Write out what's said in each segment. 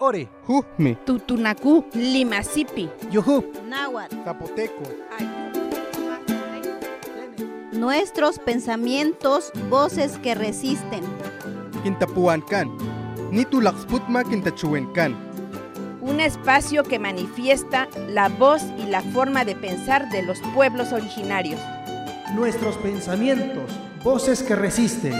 Ore, Jujme, Tutunacú, Limasipi, Yuhu, Náhuatl. Zapoteco, Nuestros pensamientos, voces que resisten. Quintapuancan, Nitulaxputma Quintachuencan, Un espacio que manifiesta la voz y la forma de pensar de los pueblos originarios. nuestros pensamientos, voces que resisten.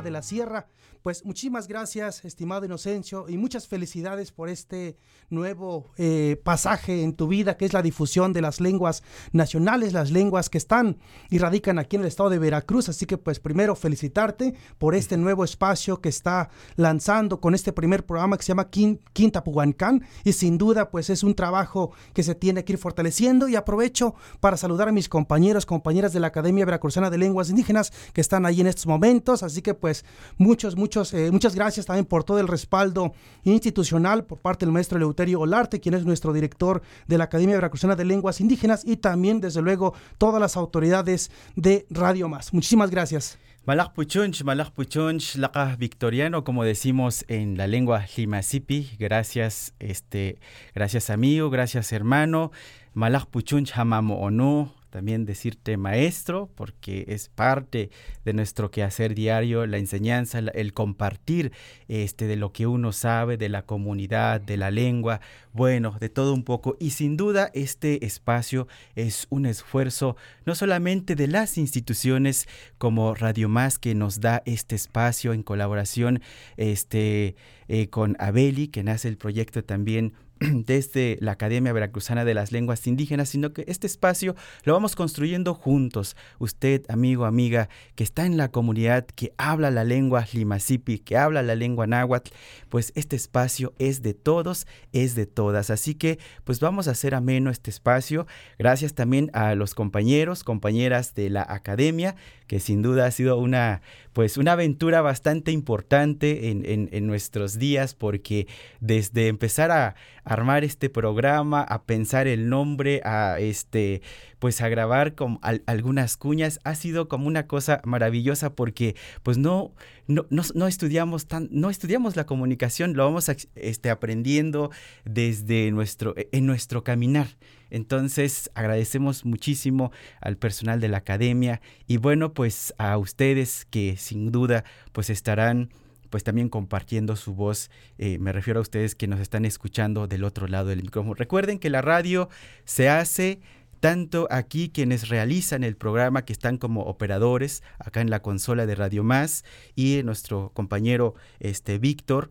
De la Sierra. Pues muchísimas gracias, estimado Inocencio, y muchas felicidades por este nuevo eh, pasaje en tu vida, que es la difusión de las lenguas nacionales, las lenguas que están y radican aquí en el estado de Veracruz. Así que pues primero felicitarte por este nuevo espacio que está lanzando con este primer programa que se llama Quin- Quinta Puguancán y sin duda pues es un trabajo que se tiene que ir fortaleciendo y aprovecho para saludar a mis compañeros, compañeras de la Academia Veracruzana de Lenguas Indígenas que están ahí en estos momentos, así que pues muchos, muchos, eh, muchas gracias también por todo el respaldo institucional por parte del maestro Eleuterio Olarte, quien es nuestro director de la Academia Veracruzana de Lenguas Indígenas y también desde luego todas las autoridades de Radio Más. Muchísimas gracias. Malak Puchunch, Malak Puchunch, Laka Victoriano, como decimos en la lengua Limasipi. Gracias, este, gracias amigo, gracias hermano. Malak Puchunch Hamamo Onu, también decirte maestro, porque es parte de nuestro quehacer diario, la enseñanza, el compartir este, de lo que uno sabe, de la comunidad, de la lengua, bueno, de todo un poco. Y sin duda este espacio es un esfuerzo no solamente de las instituciones como Radio Más, que nos da este espacio en colaboración este, eh, con Abeli, que nace el proyecto también desde la Academia Veracruzana de las Lenguas Indígenas, sino que este espacio lo vamos construyendo juntos. Usted, amigo, amiga, que está en la comunidad, que habla la lengua limasipi, que habla la lengua náhuatl, pues este espacio es de todos, es de todas. Así que, pues vamos a hacer ameno este espacio. Gracias también a los compañeros, compañeras de la Academia, que sin duda ha sido una, pues una aventura bastante importante en- en nuestros días, porque desde empezar a armar este programa, a pensar el nombre, a este, pues a grabar con al- algunas cuñas, ha sido como una cosa maravillosa porque pues no, no, no, no estudiamos tan, no estudiamos la comunicación, lo vamos a- este, aprendiendo desde nuestro, en nuestro caminar. Entonces agradecemos muchísimo al personal de la academia y bueno pues a ustedes que sin duda pues estarán pues también compartiendo su voz. Eh, me refiero a ustedes que nos están escuchando del otro lado del micrófono. Recuerden que la radio se hace tanto aquí quienes realizan el programa que están como operadores acá en la consola de Radio Más y nuestro compañero este Víctor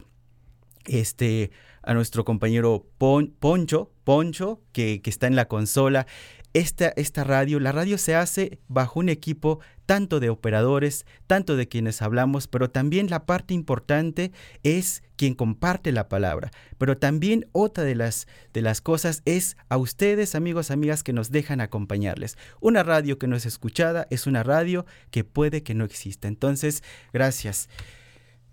este, a nuestro compañero Pon- Poncho, Poncho, que, que está en la consola. Esta, esta radio, la radio se hace bajo un equipo tanto de operadores, tanto de quienes hablamos, pero también la parte importante es quien comparte la palabra. Pero también otra de las, de las cosas es a ustedes, amigos, amigas, que nos dejan acompañarles. Una radio que no es escuchada es una radio que puede que no exista. Entonces, gracias.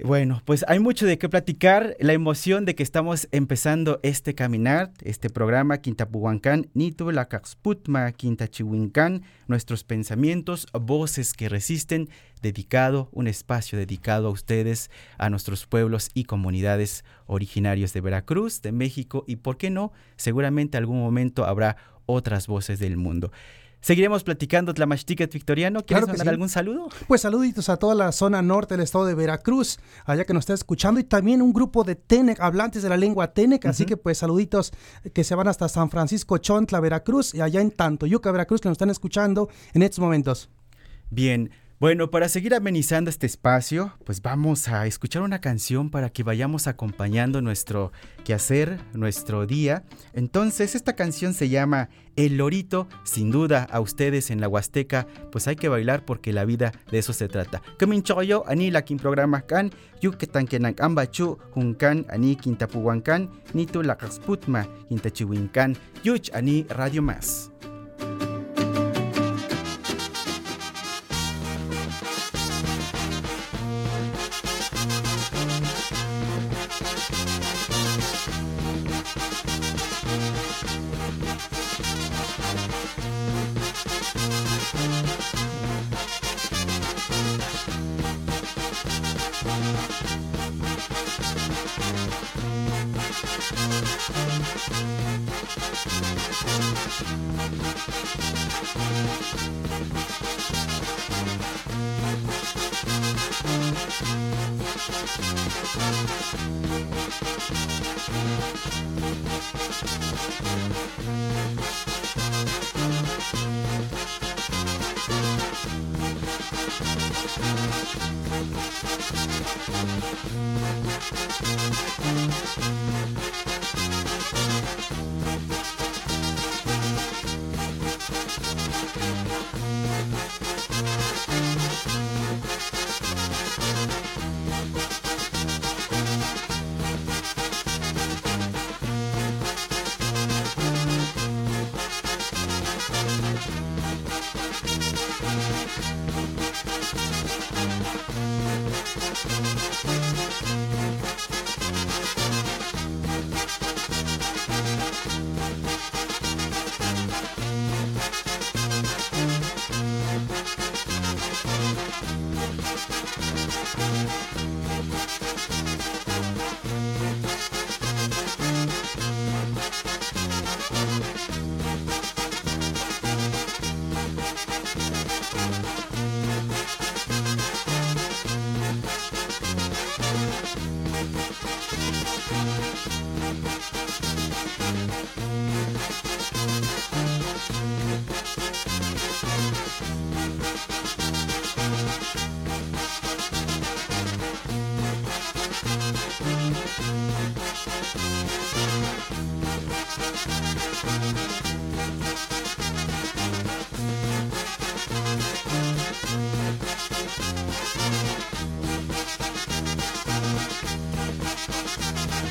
Bueno, pues hay mucho de qué platicar. La emoción de que estamos empezando este caminar, este programa Quintapuhuancán, Nitu la Caxputma, Quintachihuincán, nuestros pensamientos, voces que resisten, dedicado, un espacio dedicado a ustedes, a nuestros pueblos y comunidades originarios de Veracruz, de México y, ¿por qué no? Seguramente algún momento habrá otras voces del mundo. Seguiremos platicando Tlamachtiquet Victoriano. ¿Quieres Claro que mandar sí. algún saludo? Pues saluditos a toda la zona norte del estado de Veracruz, allá que nos está escuchando, y también un grupo de Tenec, hablantes de la lengua Tenec, así que pues saluditos que se van hasta San Francisco Chontla, Veracruz, y allá en Tantoyuca, Veracruz, que nos están escuchando en estos momentos. Bien, bueno, para seguir amenizando este espacio, pues vamos a escuchar una canción para que vayamos acompañando nuestro quehacer, nuestro día. Entonces, esta canción se llama El Lorito. Sin duda, a ustedes en la Huasteca, pues hay que bailar porque la vida de eso se trata. Kaminchoyo, ani la kin programa kan, yuketan kenan ambachu, hunkan, ani kintapuwankan, nitu la kasputma, kintachiwinkan, yuch ani radio más.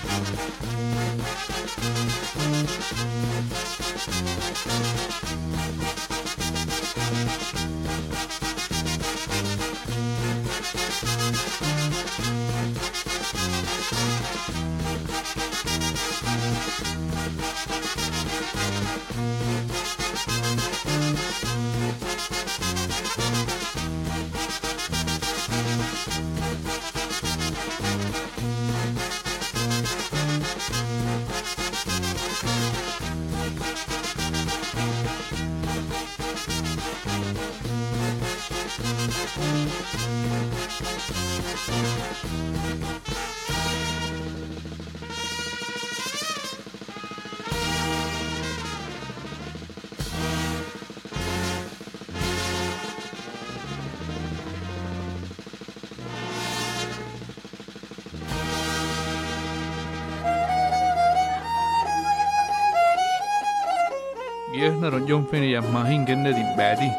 Música di badi.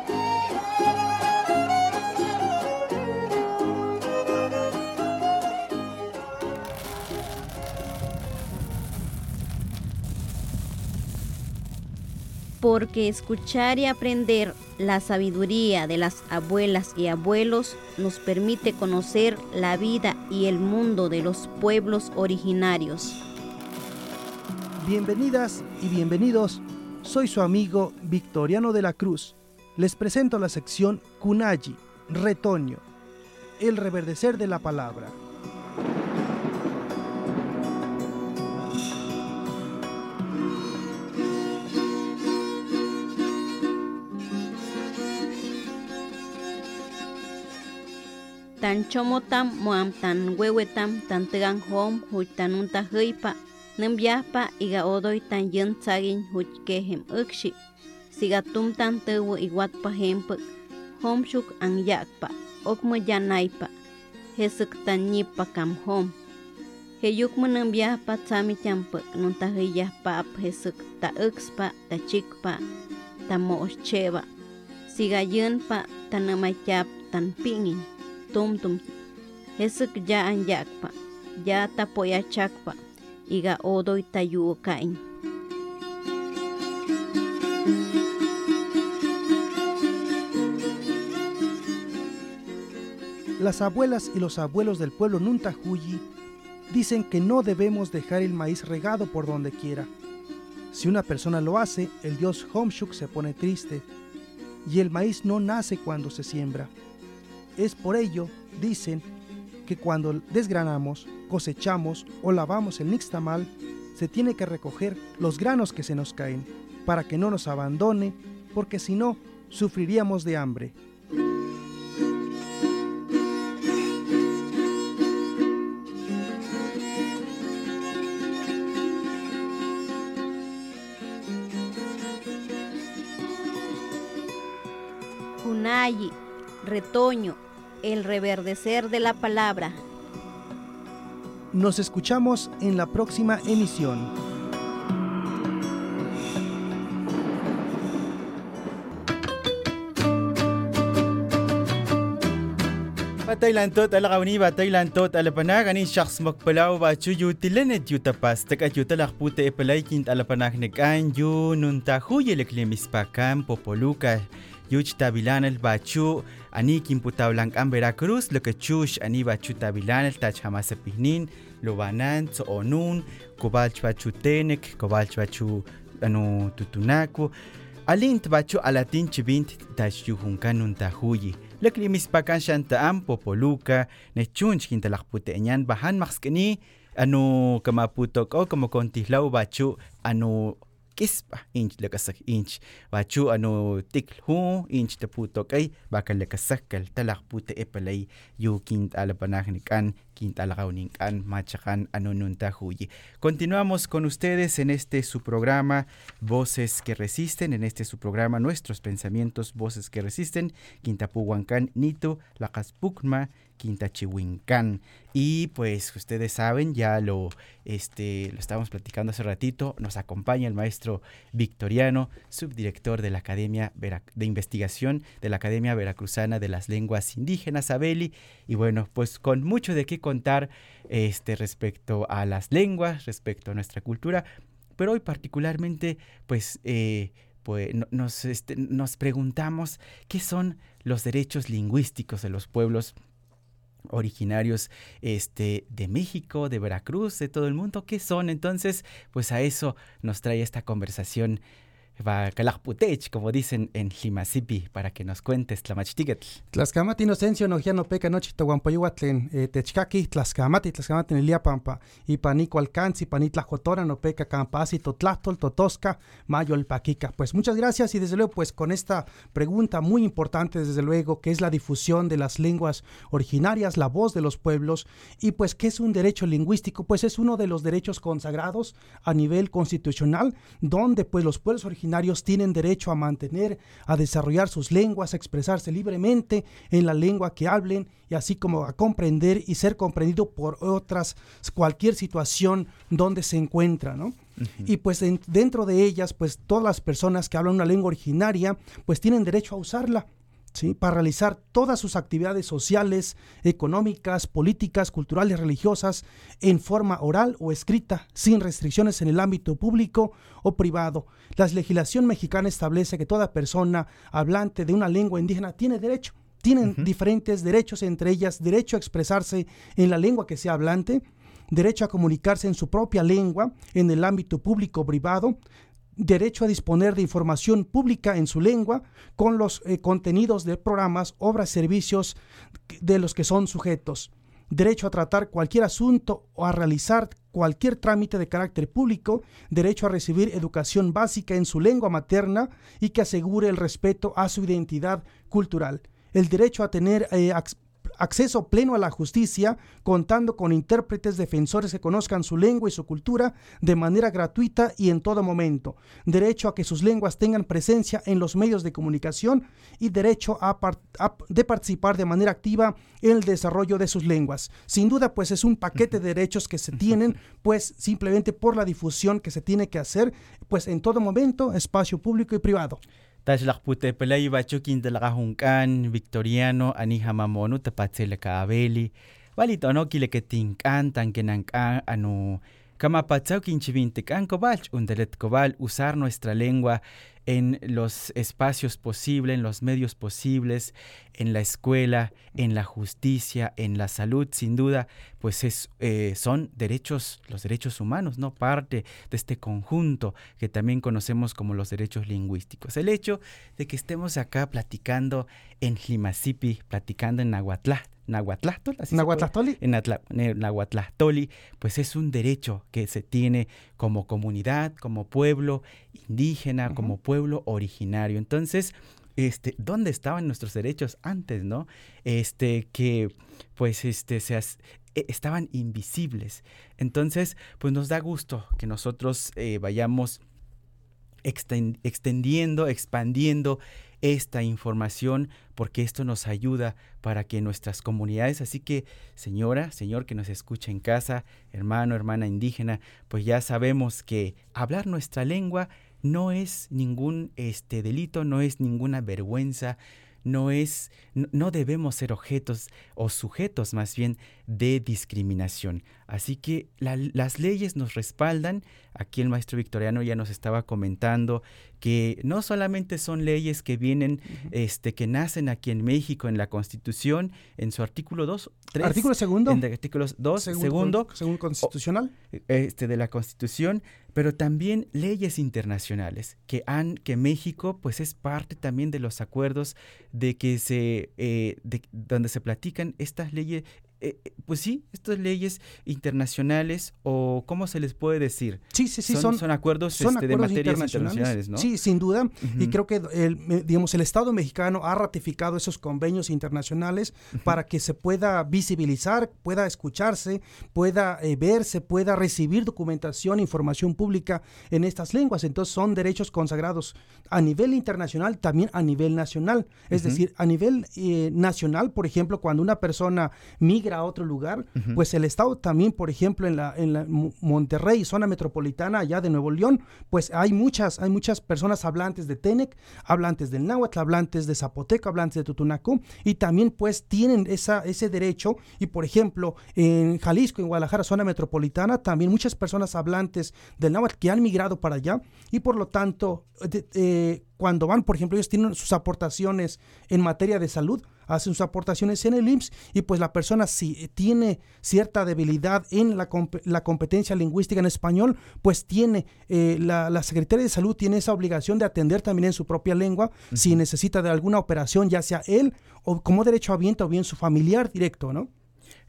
Porque escuchar y aprender la sabiduría de las abuelas y abuelos nos permite conocer la vida y el mundo de los pueblos originarios. Bienvenidas y bienvenidos soy su amigo Victoriano de la Cruz. Les presento la sección Kunayi, Retoño, el reverdecer de la palabra. tan chomotam muam tan huehuetam tan tegan hom huitanunta heipa Nämyajpa iga odoytan yäntzagin juchkejem äksi, sigatumtan täwi iwatpa jempä, homsyuk anyakpa, okmäyanaypa, jesyktanyipa kam hom. Heyukmä nämyajpa tzamityanpä, nontajäyajpa'ap jesyk ta äkspa, ta chikpa, ta mo'oschye'pa, pa, ta nämajtya'ap tan pingin tum pi'nhin, tumtum, jesyk ya'an yakpa, ya tapoyachakpa, iga odoy tayu kain. Las abuelas y los abuelos del pueblo Nuntahuyi dicen que no debemos dejar el maíz regado por donde quiera. Si una persona lo hace, el dios Homshuk se pone triste y el maíz no nace cuando se siembra. Es por ello, dicen, que cuando desgranamos, cosechamos o lavamos el nixtamal, se tiene que recoger los granos que se nos caen, para que no nos abandone, porque si no, sufriríamos de hambre. Cunayi, retoño, el reverdecer de la palabra. Nos escuchamos en la próxima emisión. Bataylan tot ala kawni bataylan tot ala panag. Ani shakhs makpalaw ba chu yu tilenet yu tapas. Ala panag negan yu popoluka yuch tabilanel bachu ani quimputaulancan Veracruz lo que chuch ani bachu tabilanel tachjamasepihnin lo banan tzoonun kobalch bachu tenek kobalch bachu ano tutunaku alint bachu alatin chibint taxyuhuncanun tajuyi laklimispakan xantaan popoluca nechunch quintelajputeñan bajan maxkeni ano kamaputoko como contihlau bachu ano kis inch lakasak inch. Wachu ano tik hu inch taputo kay bakal lakasak kal talak puti epalay yukin talapanak ni kan, continuamos con ustedes en este su programa Voces que resisten en este su programa Nuestros pensamientos Voces que resisten Quintapuhuancan Nito Lacaspukma Quintachihuincán. Y pues ustedes saben, ya lo, este, lo estábamos platicando hace ratito, nos acompaña el maestro Victoriano, subdirector de la Academia de Investigación de la Academia Veracruzana de las Lenguas Indígenas, Abeli. Y bueno, pues con mucho de qué contar este, respecto a las lenguas, respecto a nuestra cultura, pero hoy particularmente, pues... Eh, pues nos, este, nos preguntamos qué son los derechos lingüísticos de los pueblos originarios este, de México, de Veracruz, de todo el mundo. ¿Qué son? Entonces, pues a eso nos trae esta conversación va Calajputech, como dicen en Jimasipi, para que nos cuentes Tlamachtigetl. Tlaskamati inocencio no ya no peca noche toguampayuatlen eh, techkaki tlaskamati tlaskamati niliapampa y panico alcance y panitlajotora no peca campasi totlastol totosca mayo el paquica. Pues muchas gracias y desde luego pues con esta pregunta muy importante desde luego que es la difusión de las lenguas originarias, la voz de los pueblos y pues qué es un derecho lingüístico, pues es uno de los derechos consagrados a nivel constitucional donde pues los pueblos originarios tienen derecho a mantener, a desarrollar sus lenguas, a expresarse libremente en la lengua que hablen y así como a comprender y ser comprendido por otras, cualquier situación donde se encuentra, ¿no? Y pues dentro de ellas, pues todas las personas que hablan una lengua originaria, pues tienen derecho a usarla para realizar todas sus actividades sociales, económicas, políticas, culturales, religiosas, en forma oral o escrita, sin restricciones en el ámbito público o privado. La legislación mexicana establece que toda persona hablante de una lengua indígena tiene derecho, tienen diferentes derechos, entre ellas derecho a expresarse en la lengua que sea hablante, derecho a comunicarse en su propia lengua en el ámbito público o privado, derecho a disponer de información pública en su lengua con los eh, contenidos de programas, obras, servicios de los que son sujetos, derecho a tratar cualquier asunto o a realizar cualquier trámite de carácter público, derecho a recibir educación básica en su lengua materna y que asegure el respeto a su identidad cultural, el derecho a tener eh, acceso pleno a la justicia, contando con intérpretes defensores que conozcan su lengua y su cultura de manera gratuita y en todo momento, derecho a que sus lenguas tengan presencia en los medios de comunicación y derecho a, de participar de manera activa en el desarrollo de sus lenguas. Sin duda, pues es un paquete de derechos que se tienen, pues simplemente por la difusión que se tiene que hacer, pues en todo momento, espacio público y privado. Tashlakpute pelay bachukin talakahunkan Victoriano ani hamamono tapatsele ka abeli. Walit ono kile que tinkan tan kenankan anu kinchivintekan kobach, undelet kobal, usar nuestra lengua en los espacios posibles, en los medios posibles, en la escuela, en la justicia, en la salud, sin duda, pues es, eh, son derechos, los derechos humanos, ¿no? Parte de este conjunto que también conocemos como los derechos lingüísticos. El hecho de que estemos acá platicando en Jimasipi, platicando en Nahuatlá, en pues es un derecho que se tiene como comunidad, como pueblo indígena, como pueblo originario. Entonces, este, ¿dónde estaban nuestros derechos antes, no? Este, que pues este, se e, estaban invisibles. Entonces, pues nos da gusto que nosotros eh, vayamos extendiendo, expandiendo esta información porque esto nos ayuda para que nuestras comunidades, así que señora, señor que nos escucha en casa, hermano, hermana indígena, pues ya sabemos que hablar nuestra lengua no es ningún este delito, no es ninguna vergüenza, no es no debemos ser objetos o sujetos más bien de discriminación. Así que las leyes nos respaldan. Aquí el maestro victoriano ya nos estaba comentando que no solamente son leyes que vienen, este, que nacen aquí en México en la Constitución, en su artículo 2, 3. Artículo segundo. En el artículo 2, segundo. Según constitucional. este, de la Constitución, pero también leyes internacionales que han, que México pues es parte también de los acuerdos de que se, eh, de, donde se platican estas leyes, eh, eh, pues sí, estas leyes internacionales o cómo se les puede decir. Sí, sí, sí, son, son, acuerdos, este, de materias internacionales. ¿no? Sí, sin duda. Y creo que el, digamos, el Estado mexicano ha ratificado esos convenios internacionales para que se pueda visibilizar, pueda escucharse, pueda eh, verse, pueda recibir documentación, información pública en estas lenguas. Entonces son derechos consagrados a nivel internacional, también a nivel nacional. Es decir, a nivel nacional, por ejemplo, cuando una persona migra a otro lugar, pues el Estado también, por ejemplo, en la, en la Monterrey, zona metropolitana allá de Nuevo León, pues hay muchas, hay muchas personas hablantes de Tenec, hablantes del náhuatl, hablantes de zapoteco, hablantes de tutunaco, y también pues tienen esa, ese derecho, y por ejemplo, en Jalisco, en Guadalajara, zona metropolitana, también muchas personas hablantes del náhuatl que han migrado para allá, y por lo tanto, eh, cuando van, por ejemplo, ellos tienen sus aportaciones en materia de salud, hacen sus aportaciones en el IMSS y pues la persona si tiene cierta debilidad en la, la competencia lingüística en español, pues tiene, eh, la, la, Secretaría de Salud tiene esa obligación de atender también en su propia lengua si necesita de alguna operación, ya sea él o como derecho habiente o bien su familiar directo, ¿no?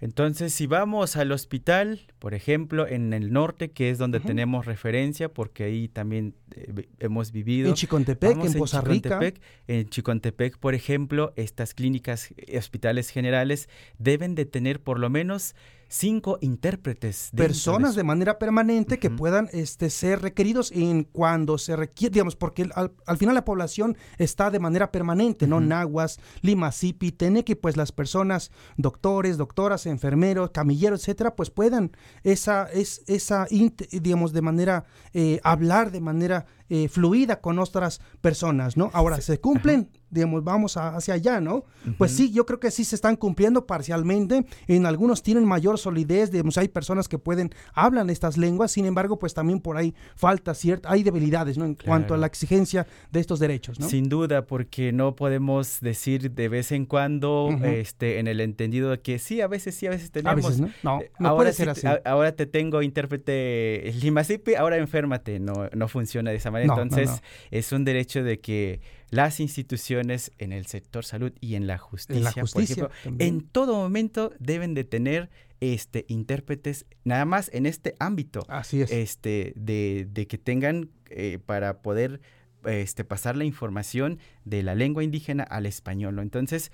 Entonces, si vamos al hospital, por ejemplo, en el norte, que es donde tenemos referencia, porque ahí también eh, hemos vivido. En Chicontepec, en Poza Rica. En Chicontepec, por ejemplo, estas clínicas, eh, hospitales generales deben de tener por lo menos cinco intérpretes. Personas de, manera permanente que puedan este, ser requeridos en cuando se requiere, digamos, porque al, final la población está de manera permanente, ¿no? Nahuas, Lima, Zipi, que pues las personas, doctores, doctoras, enfermeros, camilleros, etcétera, pues puedan esa, es, esa digamos, de manera, eh, hablar de manera eh, fluida con otras personas, ¿no? Ahora, ¿se cumplen? Digamos, vamos hacia allá, ¿no? Pues sí, yo creo que sí se están cumpliendo parcialmente. En algunos tienen mayor solidez, digamos, hay personas que pueden, hablan estas lenguas, sin embargo, pues también por ahí falta cierta, hay debilidades, ¿no? En cuanto a la exigencia de estos derechos, ¿no? Sin duda, porque no podemos decir de vez en cuando, este, en el entendido de que sí, a veces sí, a veces tenemos. A veces, ¿no? No, eh, ahora puede ser así. ahora te tengo intérprete Limasipi, ahora enférmate. No, no funciona de esa manera entonces, es un derecho de que las instituciones en el sector salud y en la justicia, por ejemplo, en todo momento deben de tener este intérpretes nada más en este ámbito. Así es. Este, de, de que tengan eh, para poder este, pasar la información de la lengua indígena al español. Entonces,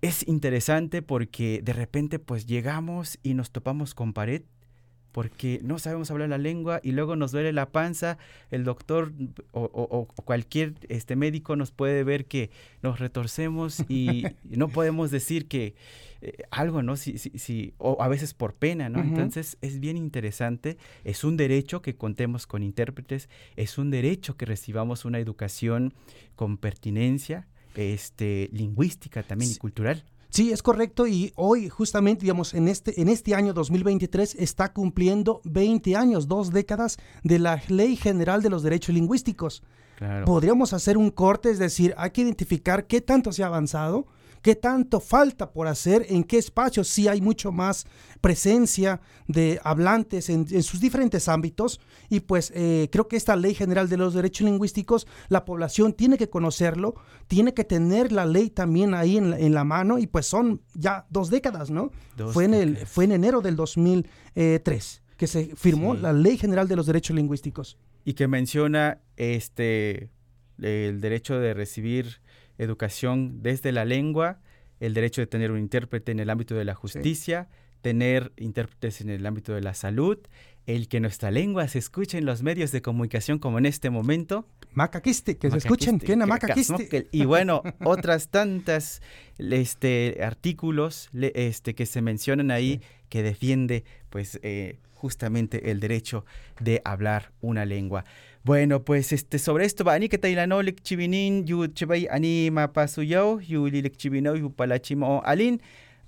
es interesante porque de repente pues llegamos y nos topamos con pared porque no sabemos hablar la lengua y luego nos duele la panza, el doctor o, cualquier este médico nos puede ver que nos retorcemos y no podemos decir que eh, algo, ¿no? Si, si, o a veces por pena, ¿no? Entonces es bien interesante, es un derecho que contemos con intérpretes, es un derecho que recibamos una educación con pertinencia, este, lingüística también y cultural. Sí, es correcto y hoy justamente, digamos, en este, en este año 2023 está cumpliendo 20 años, dos décadas de la Ley General de los Derechos Lingüísticos. Podríamos hacer un corte, es decir, hay que identificar qué tanto se ha avanzado, qué tanto falta por hacer, en qué espacios sí hay mucho más presencia de hablantes en, sus diferentes ámbitos. Y pues eh, creo que esta ley general de los derechos lingüísticos, la población tiene que conocerlo, tiene que tener la ley también ahí en la, mano y pues son ya dos décadas, ¿no? fue, en el, fue en enero del 2003 que se firmó la ley general de los derechos lingüísticos. Y que menciona este el derecho de recibir educación desde la lengua, el derecho de tener un intérprete en el ámbito de la justicia, tener intérpretes en el ámbito de la salud, el que nuestra lengua se escuche en los medios de comunicación como en este momento. Macaquiste, que se escuchen, que Macaquiste. Y bueno, otras tantas este, artículos este, que se mencionan ahí que defiende pues eh, justamente el derecho de hablar una lengua. Bueno, pues este sobre esto va que tailano lek chibinin yu chibay ani mapasuyaw yu lilek chibinaw yu palachimo alin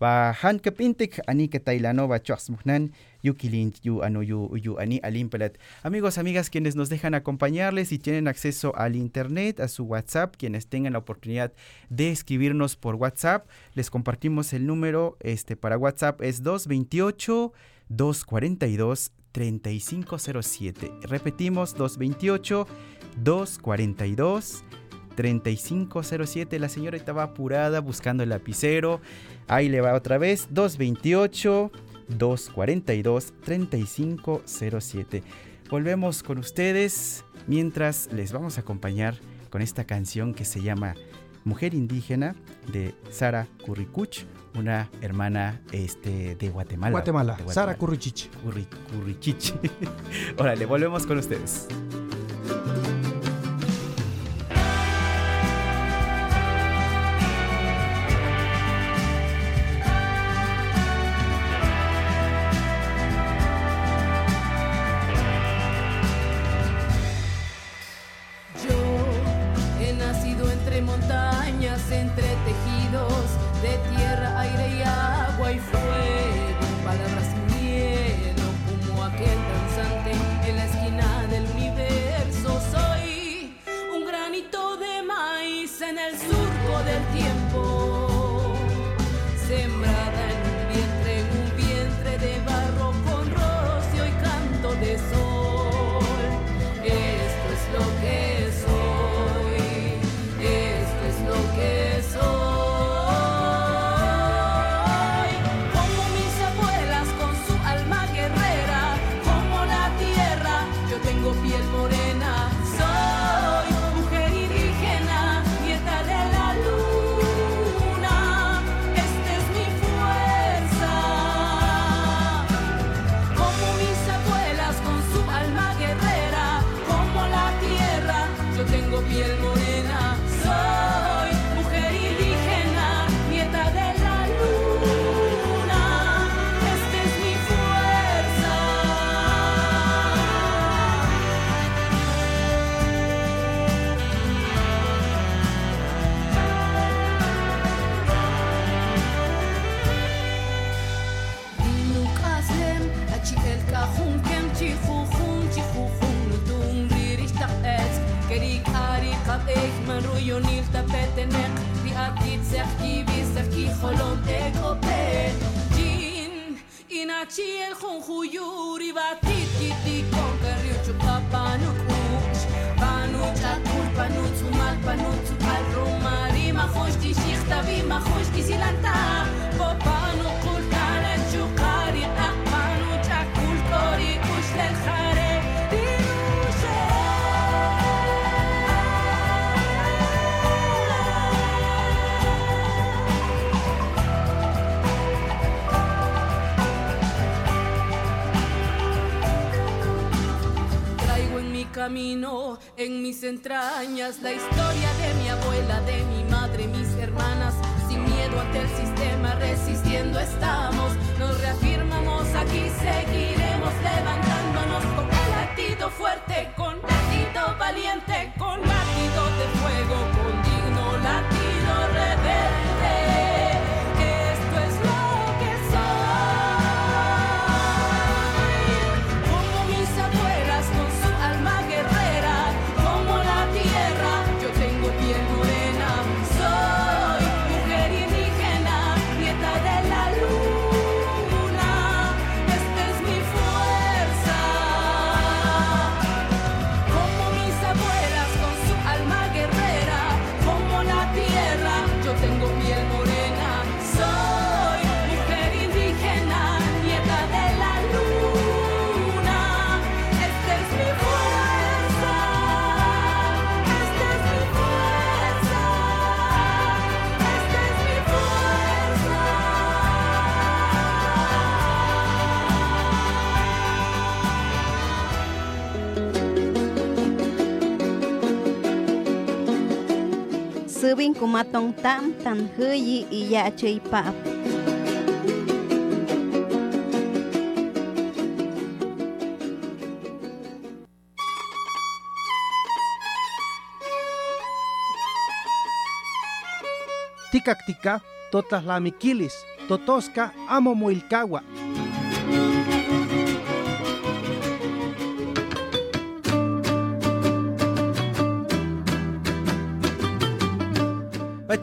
va han kapintik ani que tailano va chosmuhnan yu kilin yu ano yu yu ani alin pelat. Amigos, amigas, quienes nos dejan acompañarles y tienen acceso al internet, a su WhatsApp, quienes tengan la oportunidad de escribirnos por WhatsApp, les compartimos el número este para WhatsApp es 228 242 3507. Repetimos, 228 242 3507. La señora estaba apurada buscando el lapicero. Ahí le va otra vez, 228 242 3507. Volvemos con ustedes mientras les vamos a acompañar con esta canción que se llama Mujer Indígena de Sara Curricuch una hermana este, de Guatemala. Guatemala, Sara Currichich. Currichich. Órale, volvemos con ustedes. Ante el sistema, resistiendo estamos. Nos reafirmamos aquí, seguiremos levantándonos con latido fuerte, con latido valiente, con latido de fuego, Tubin kumatong tam tan huyi iya chay pap. Ticactica, totaslamiquilis, totosca, amo moilcagua.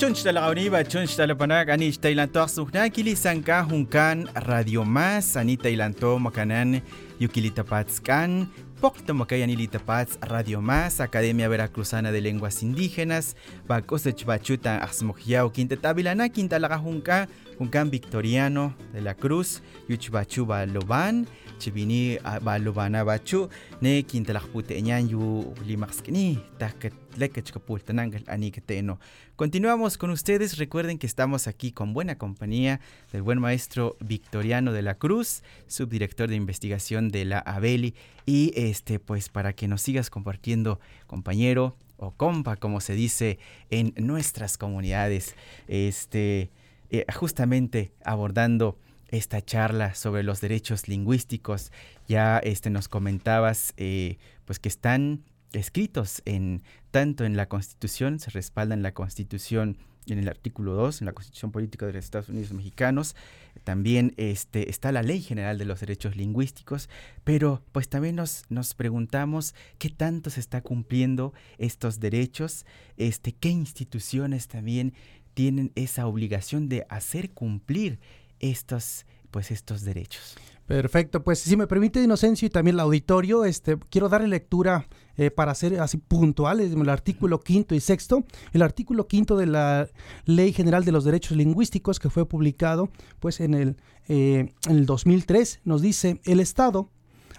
Bachunch talakauni, bachunch talapanag, ani tailanto aksukna, kili sangka hungkan Radio Mas, ani tailanto makanan yukilitapatzkan, Pokto makaya nilitapats Radio Más, Academia Veracruzana de Lenguas Indígenas, Bacosech Bachuta Axmojiao, Quinta Tabilana, Quinta Lagajunca, Juncan Victoriano de la Cruz, Yuchbachu Baloban, Chivini Balobana Bachu, Ne Yu Limaxkini. Continuamos con ustedes. Recuerden que estamos aquí con buena compañía del buen maestro Victoriano de la Cruz, subdirector de investigación de la Abeli. Y este, pues para que nos sigas compartiendo, compañero o compa, como se dice en nuestras comunidades, este, eh, justamente abordando esta charla sobre los derechos lingüísticos. Ya este, nos comentabas eh, pues que están escritos en tanto en la Constitución, se respalda en la Constitución en el artículo 2, en la Constitución Política de los Estados Unidos Mexicanos, también este, está la Ley General de los Derechos Lingüísticos, pero pues también nos, nos preguntamos qué tanto se está cumpliendo estos derechos, este, qué instituciones también tienen esa obligación de hacer cumplir estos, pues, estos derechos. Perfecto, pues si me permite Inocencio y también el auditorio, este, quiero darle lectura eh, para ser así puntuales, el artículo quinto y sexto. El artículo quinto de la Ley General de los Derechos Lingüísticos que fue publicado pues en el, eh, en el 2003 nos dice, el Estado,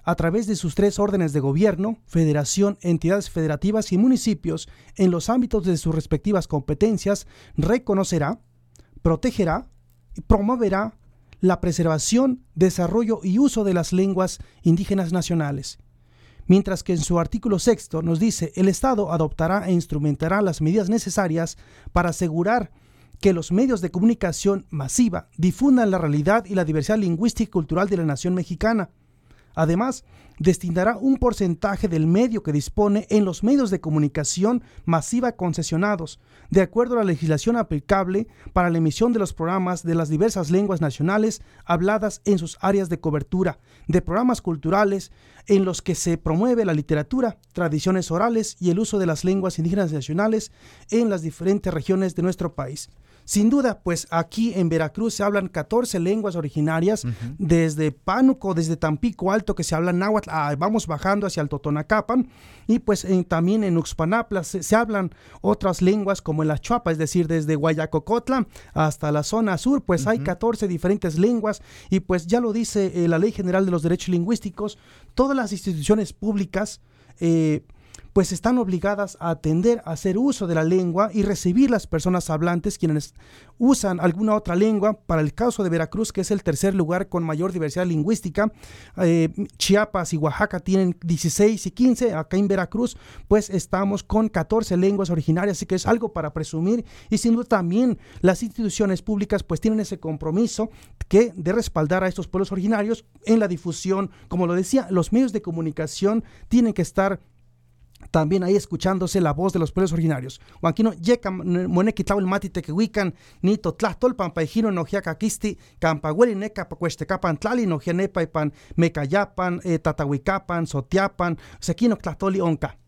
a través de sus tres órdenes de gobierno, federación, entidades federativas y municipios, en los ámbitos de sus respectivas competencias, reconocerá, protegerá promoverá la preservación, desarrollo y uso de las lenguas indígenas nacionales. Mientras que en su artículo sexto nos dice, el Estado adoptará e instrumentará las medidas necesarias para asegurar que los medios de comunicación masiva difundan la realidad y la diversidad lingüística y cultural de la nación mexicana. Además, destinará un porcentaje del medio que dispone en los medios de comunicación masiva concesionados, de acuerdo a la legislación aplicable para la emisión de los programas de las diversas lenguas nacionales habladas en sus áreas de cobertura, de programas culturales en los que se promueve la literatura, tradiciones orales y el uso de las lenguas indígenas nacionales en las diferentes regiones de nuestro país. Sin duda, pues aquí en Veracruz se hablan 14 lenguas originarias, desde Pánuco, desde Tampico Alto, que se habla náhuatl, ah, vamos bajando hacia el Totonacapan, y pues también en Uxpanapla se, hablan otras lenguas como en la Chuapa, es decir, desde Guayacocotla hasta la zona sur, pues hay 14 diferentes lenguas, y pues ya lo dice eh, la Ley General de los Derechos Lingüísticos, todas las instituciones públicas, eh, pues están obligadas a atender a hacer uso de la lengua y recibir las personas hablantes quienes usan alguna otra lengua. Para el caso de Veracruz, que es el tercer lugar con mayor diversidad lingüística, eh, Chiapas y Oaxaca tienen 16 y 15, acá en Veracruz pues estamos con 14 lenguas originarias, así que es algo para presumir. Y sin duda también las instituciones públicas pues tienen ese compromiso que de respaldar a estos pueblos originarios en la difusión, como lo decía, los medios de comunicación tienen que estar también ahí escuchándose la voz de los pueblos originarios. Huanquino, yeka el matite que huican, ni totlahtol pan paijino no kisti, campahueli neca pa capan tlali no nepa pan mecayapan, eh, tatahuicapan, sotiapan, sequino tlahtoli onca.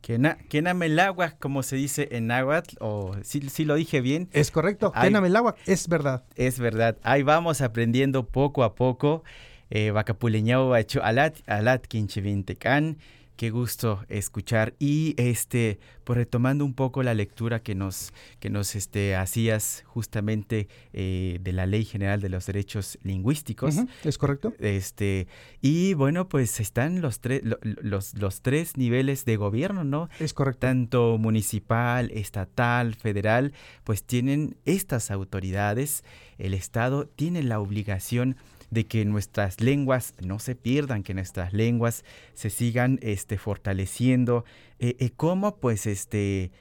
Quena melagua, como se dice en náhuatl, o si, si lo dije bien. Es correcto, quena melagua, es verdad. Es verdad. Ahí vamos aprendiendo poco a poco. Eh, Vacapuleñao, alat, alat, quinchivintecan qué gusto escuchar. Y este pues retomando un poco la lectura que nos que nos este hacías justamente eh, de la ley general de los derechos lingüísticos. Es correcto. Este y bueno pues están los tres los, los tres niveles de gobierno no es correcto. Tanto municipal estatal federal pues tienen estas autoridades el estado tiene la obligación de que nuestras lenguas no se pierdan, que nuestras lenguas se sigan este, fortaleciendo. Eh, eh, ¿Cómo? Pues este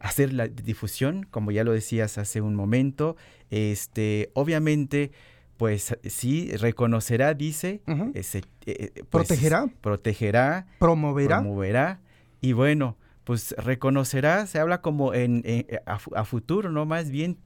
hacer la difusión, como ya lo decías hace un momento. Este, obviamente, pues sí, reconocerá, dice, ese, eh, pues, Protegerá. protegerá, Promoverá. promoverá y bueno, pues reconocerá, se habla como en, en- a, fu- a futuro, ¿no? Más bien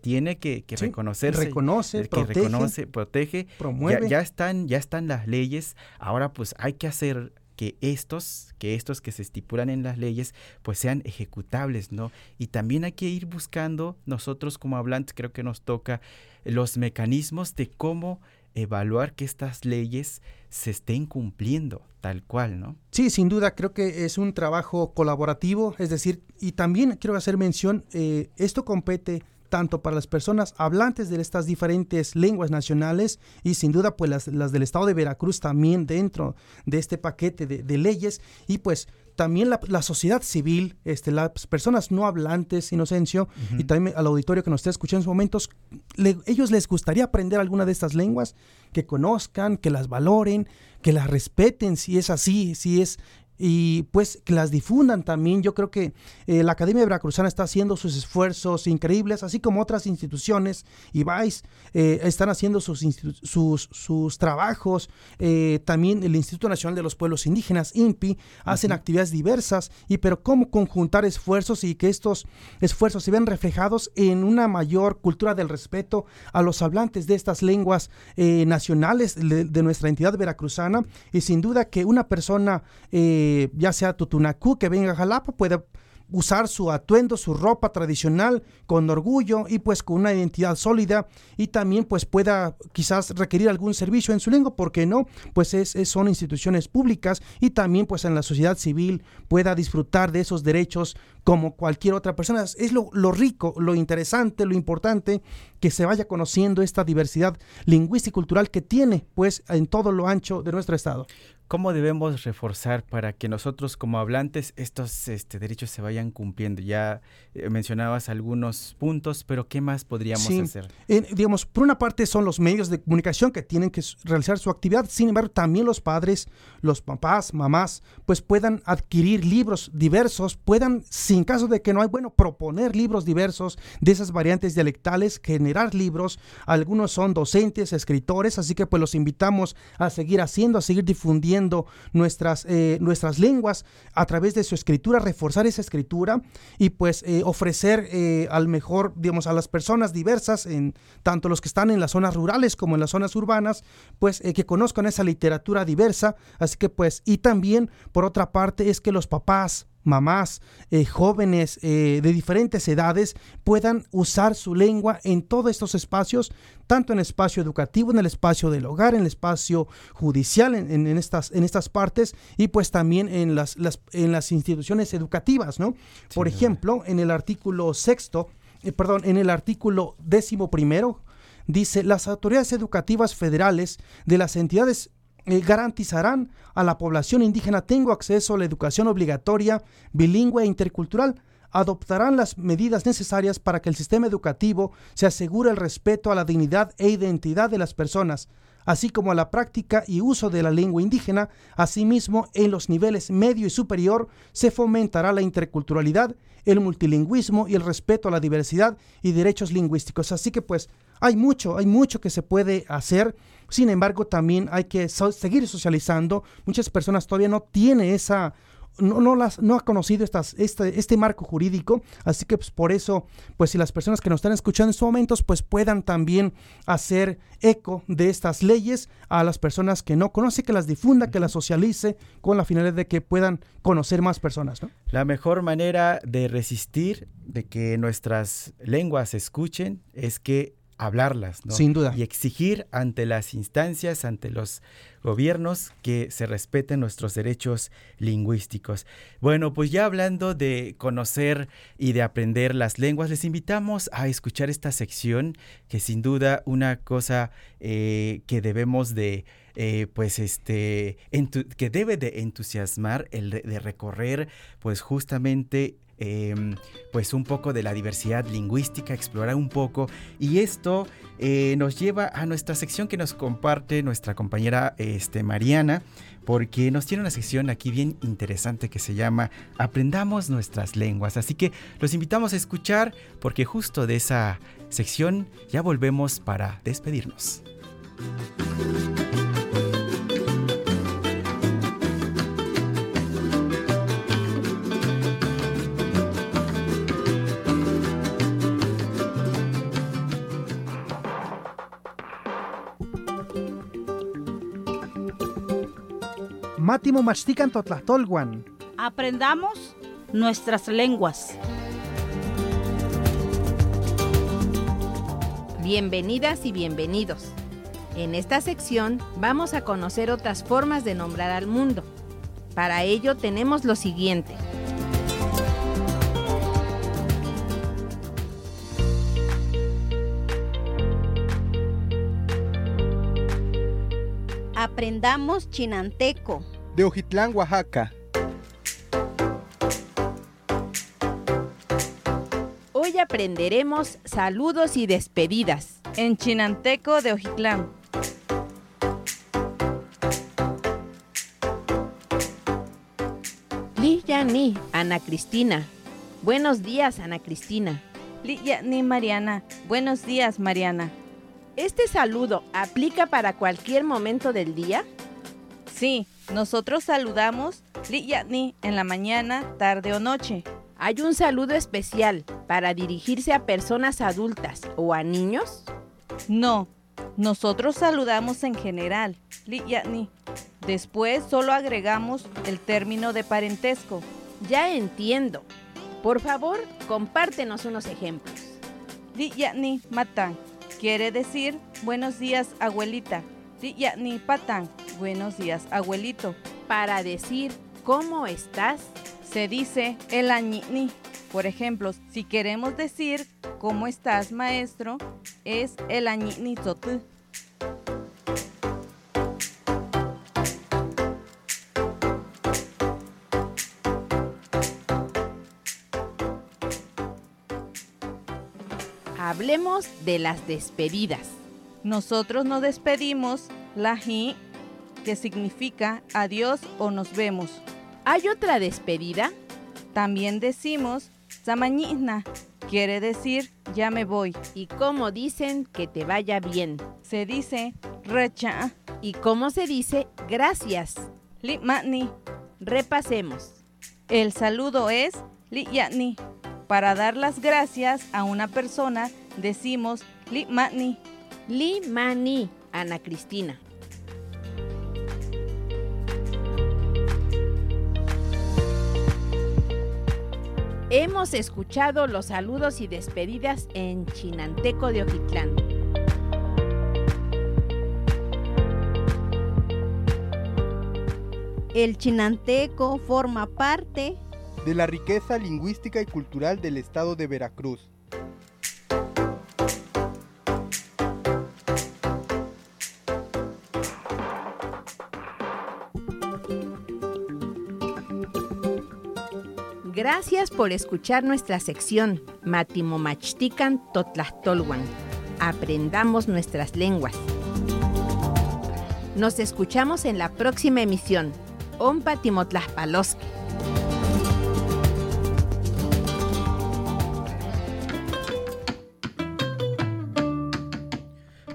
tiene que, que Sí, reconocerse. reconoce, que protege, reconoce, protege. Ya, promueve. ya están, ya están las leyes. Ahora pues hay que hacer que estos, que estos que se estipulan en las leyes, pues sean ejecutables, ¿no? Y también hay que ir buscando, nosotros como hablantes creo que nos toca los mecanismos de cómo evaluar que estas leyes se estén cumpliendo tal cual, ¿no? Sí, sin duda, creo que es un trabajo colaborativo, es decir, y también quiero hacer mención, eh, esto compete tanto para las personas hablantes de estas diferentes lenguas nacionales y sin duda pues las, las del estado de Veracruz también dentro de este paquete de, de leyes. Y pues también la, la sociedad civil, este, las personas no hablantes, Inocencio, y también al auditorio que nos está escuchando en estos momentos, le- ellos les gustaría aprender alguna de estas lenguas, que conozcan, que las valoren, que las respeten si es así, si es y pues que las difundan también. Yo creo que eh, la Academia Veracruzana está haciendo sus esfuerzos increíbles, así como otras instituciones y VICE eh, están haciendo sus, sus, sus trabajos. Eh, también el Instituto Nacional de los Pueblos Indígenas, INPI, hacen actividades diversas. Y pero cómo conjuntar esfuerzos y que estos esfuerzos se vean reflejados en una mayor cultura del respeto a los hablantes de estas lenguas eh, nacionales de, de nuestra entidad veracruzana. Y sin duda que una persona, eh, ya sea tutunacú, que venga a Jalapa, puede usar su atuendo, su ropa tradicional con orgullo y pues con una identidad sólida y también pues pueda quizás requerir algún servicio en su lengua, porque no, pues es, es- son instituciones públicas y también pues en la sociedad civil pueda disfrutar de esos derechos como cualquier otra persona. Es lo, lo rico, lo interesante, lo importante que se vaya conociendo esta diversidad lingüística y cultural que tiene pues en todo lo ancho de nuestro estado. ¿Cómo debemos reforzar para que nosotros como hablantes estos este, derechos se vayan cumpliendo? Ya eh, mencionabas algunos puntos, pero ¿qué más podríamos Sí. hacer? Eh, digamos, por una parte son los medios de comunicación que tienen que realizar su actividad, sin embargo, también los padres, los papás, mamás, pues puedan adquirir libros diversos, puedan, sin caso de que no hay, bueno, proponer libros diversos de esas variantes dialectales, generar libros, algunos son docentes, escritores, así que pues los invitamos a seguir haciendo, a seguir difundiendo nuestras, eh, nuestras lenguas a través de su escritura, reforzar esa escritura y pues eh, ofrecer eh, al mejor, digamos, a las personas diversas, en tanto los que están en las zonas rurales como en las zonas urbanas, pues que conozcan esa literatura diversa. Así que pues, y también por otra parte es que los papás, mamás, eh, jóvenes eh, de diferentes edades puedan usar su lengua en todos estos espacios, tanto en el espacio educativo, en el espacio del hogar, en el espacio judicial, en, en- en estas, en estas partes y pues también en las, las- en las instituciones educativas, ¿no? Por ejemplo, en el artículo sexto, eh, perdón, en el artículo décimo primero, dice, las autoridades educativas federales de las entidades eh, garantizarán a la población indígena tengo acceso a la educación obligatoria, bilingüe e intercultural. Adoptarán las medidas necesarias para que el sistema educativo se asegure el respeto a la dignidad e identidad de las personas, así como a la práctica y uso de la lengua indígena. Asimismo, en los niveles medio y superior se fomentará la interculturalidad, el multilingüismo y el respeto a la diversidad y derechos lingüísticos. Así que pues hay mucho, hay mucho que se puede hacer. Sin embargo, también hay que so- seguir socializando. Muchas personas todavía no tienen esa no, no, las, no ha conocido estas, este, este marco jurídico, así que pues, por eso, pues si las personas que nos están escuchando en estos momentos, pues puedan también hacer eco de estas leyes a las personas que no conocen, que las difunda, que las socialice, con la finalidad de que puedan conocer más personas, ¿no? La mejor manera de resistir, de que nuestras lenguas se escuchen, es que hablarlas, ¿no? Sin duda. Y exigir ante las instancias, ante los gobiernos, que se respeten nuestros derechos lingüísticos. Bueno, pues ya hablando de conocer y de aprender las lenguas, les invitamos a escuchar esta sección, que sin duda una cosa eh, que debemos de eh, pues este que debe de entusiasmar el de recorrer pues justamente em, pues un poco de la diversidad lingüística, explorar un poco. Y esto eh, nos lleva a nuestra sección que nos comparte nuestra compañera este, Mariana, porque nos tiene una sección aquí bien interesante que se llama Aprendamos nuestras lenguas. Así que los invitamos a escuchar porque justo de esa sección ya volvemos para despedirnos. Mátimo machtican totlahtolguan. Aprendamos nuestras lenguas. Bienvenidas y bienvenidos. En esta sección vamos a conocer otras formas de nombrar al mundo. Para ello tenemos lo siguiente. Aprendamos chinanteco. De Ojitlán, Oaxaca. Hoy aprenderemos saludos y despedidas. En Chinanteco de Ojiclán. Li Yani, Ana Cristina. Buenos días, Ana Cristina. Liya ni Mariana. Buenos días, Mariana. ¿Este saludo aplica para cualquier momento del día? Sí, nosotros saludamos Liya ni en la mañana, tarde o noche. ¿Hay un saludo especial para dirigirse a personas adultas o a niños? No, nosotros saludamos en general, Liya ni. Después solo agregamos el término de parentesco. Ya entiendo. Por favor, compártenos unos ejemplos. Liya ni matan quiere decir buenos días, abuelita. Liya ni patan, buenos días, abuelito. Para decir cómo estás, Se dice el añini. Por ejemplo, si queremos decir cómo estás, maestro, es el añini tzotu. hablemos de las despedidas. Nosotros nos despedimos la ji, que significa adiós o nos vemos. ¿Hay otra despedida? También decimos samañina, quiere decir ya me voy. ¿Y cómo dicen que te vaya bien? Se dice recha, ¿Y cómo se dice gracias? limani. Repasemos. El saludo es liyani. Para dar las gracias a una persona decimos limani. Li Mani, Ana Cristina. Hemos escuchado los saludos y despedidas en Chinanteco de Ojitlán. El chinanteco forma parte De la riqueza lingüística y cultural del estado de Veracruz. Gracias por escuchar nuestra sección Matimomachtican Totlahtolwan. Aprendamos nuestras lenguas. Nos escuchamos en la próxima emisión. Ompa Timotlaspaloski.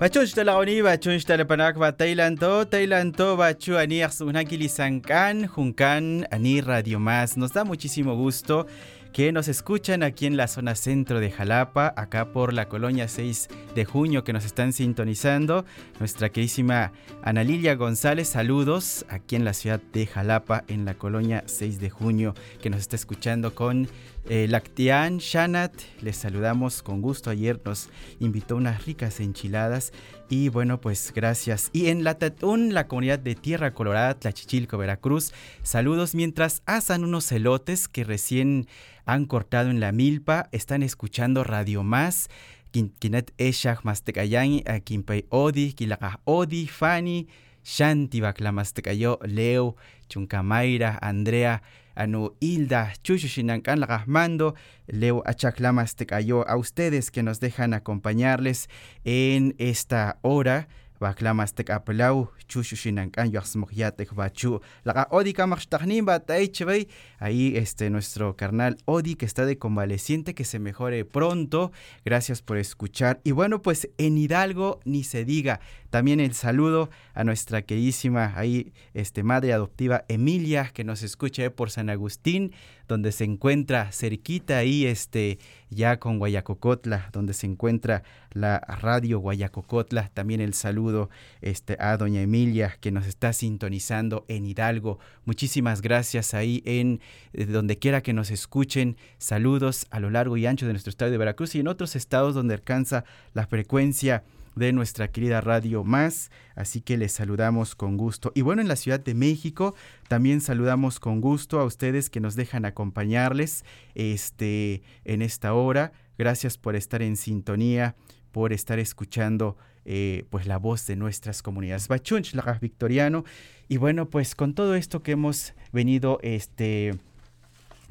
Bachunch talaoni, bachunch talapanak ba Tailanto, Tailanto, bachu ani aksunakili sankan, junkan, ani Radio Más. Nos da muchísimo gusto que nos escuchan aquí en la zona centro de Jalapa, acá por la colonia 6 de junio que nos están sintonizando. Nuestra queridísima Ana Lilia González, saludos aquí en la ciudad de Jalapa, en la colonia 6 de junio, que nos está escuchando con eh, Lactian Shanat. Les saludamos con gusto. Ayer nos invitó unas ricas enchiladas y bueno, pues gracias. Y en la Tatún, la comunidad de Tierra Colorada, Tlachichilco, Veracruz, saludos mientras asan unos elotes que recién han cortado en la milpa, están escuchando Radio Más. Kin- Kinet Eshach Mastekayani, a Kimpay Odi, Kilakaj Odi, Fani, Shanti baklamastek'ayo Leo Chunkamayra Andrea anu Hilda Chushushinankan Lagahmando Leo Achaklamastek'ayo a ustedes que nos dejan acompañarles en esta hora baklamas tek aplau chushu shinankan yuaxmokyatek bachu laga odi kamaxtajnin bataichbei ahí este nuestro carnal Odi que está de convaleciente que se mejore pronto. Gracias por escuchar. Y bueno pues en Hidalgo ni se diga también el saludo a nuestra queridísima ahí, este, madre adoptiva Emilia, que nos escucha por San Agustín, donde se encuentra cerquita ahí, este, ya con Guayacocotla, donde se encuentra la radio Guayacocotla. También el saludo este, a doña Emilia, que nos está sintonizando en Hidalgo. Muchísimas gracias ahí en eh, donde quiera que nos escuchen. Saludos a lo largo y ancho de nuestro estado de Veracruz y en otros estados donde alcanza la frecuencia de nuestra querida Radio Más, así que les saludamos con gusto. Y bueno, en la Ciudad de México también saludamos con gusto a ustedes que nos dejan acompañarles este, en esta hora. Gracias por estar en sintonía, por estar escuchando eh, pues la voz de nuestras comunidades. Bachunch, Victoriano. Y bueno, pues con todo esto que hemos venido este,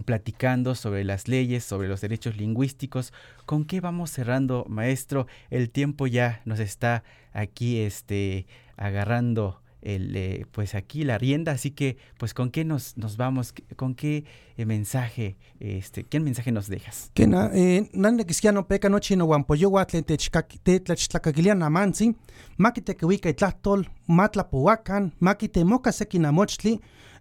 platicando sobre las leyes, sobre los derechos lingüísticos. ¿Con qué vamos cerrando, maestro? El tiempo ya nos está aquí este, agarrando el, eh, pues aquí la rienda, así que pues con qué nos, nos vamos, con qué eh, mensaje, este, qué mensaje nos dejas. Eh,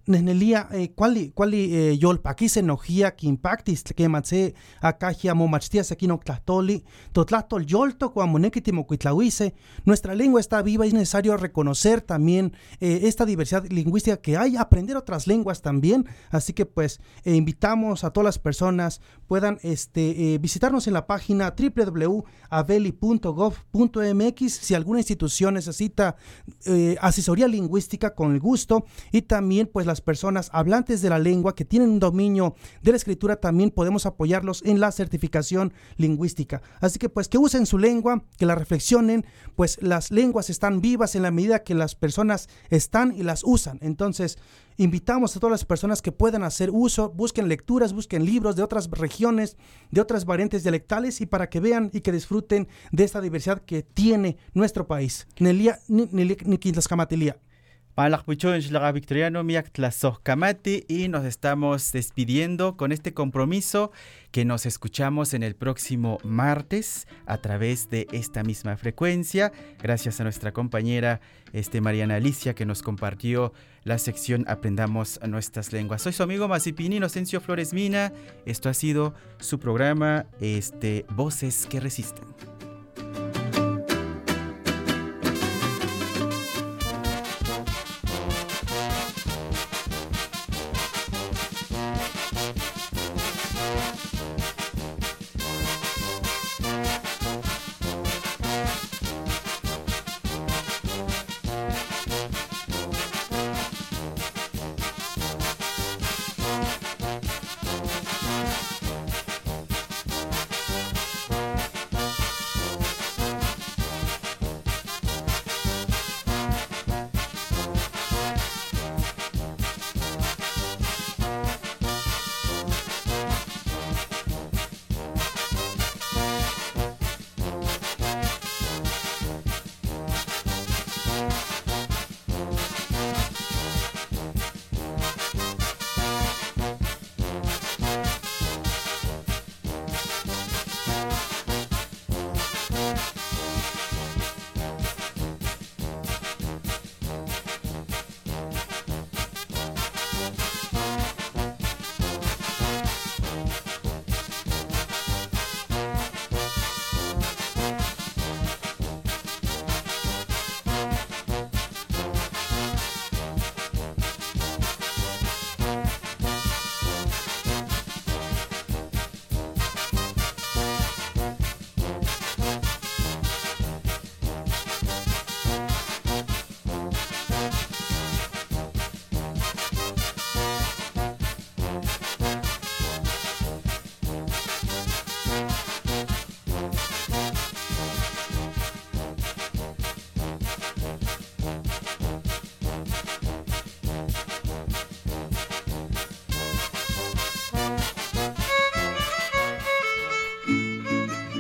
nehnelia eh, kuali kuali eh, yolpaki nojia kinpaktis kematse akajia momachtia sekino tlahtoli totlahtol yolto kuamoneki timokuitlawise nuestra lengua está viva y es necesario reconocer también eh, esta diversidad lingüística que hay aprender otras lenguas también. Así que pues eh, invitamos a todas las personas puedan este, eh, visitarnos en la página www.aveli.gov.mx si alguna institución necesita eh, asesoría lingüística con el gusto y también pues las personas hablantes de la lengua que tienen un dominio de la escritura también podemos apoyarlos en la certificación lingüística. Así que pues que usen su lengua, que la reflexionen, pues las lenguas están vivas en la medida que las personas están y las usan. Entonces, invitamos a todas las personas que puedan hacer uso, busquen lecturas, busquen libros de otras regiones, de otras variantes dialectales y para que vean y que disfruten de esta diversidad que tiene nuestro país. Nelia, ni, ni, Victoriano Miak y nos estamos despidiendo con este compromiso que nos escuchamos en el próximo martes a través de esta misma frecuencia. Gracias a nuestra compañera este, Mariana Alicia que nos compartió la sección Aprendamos nuestras lenguas. Soy su amigo Masipini Inocencio Flores Mina. Esto ha sido su programa este, Voces que Resisten.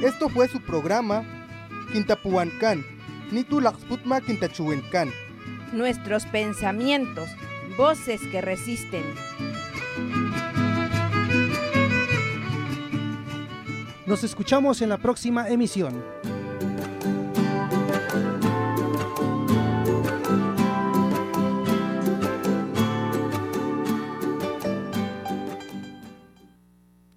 Esto fue su programa Quintapuancan, Nitu Laxputma Quintachuencan. Nuestros pensamientos, voces que resisten. Nos escuchamos en la próxima emisión.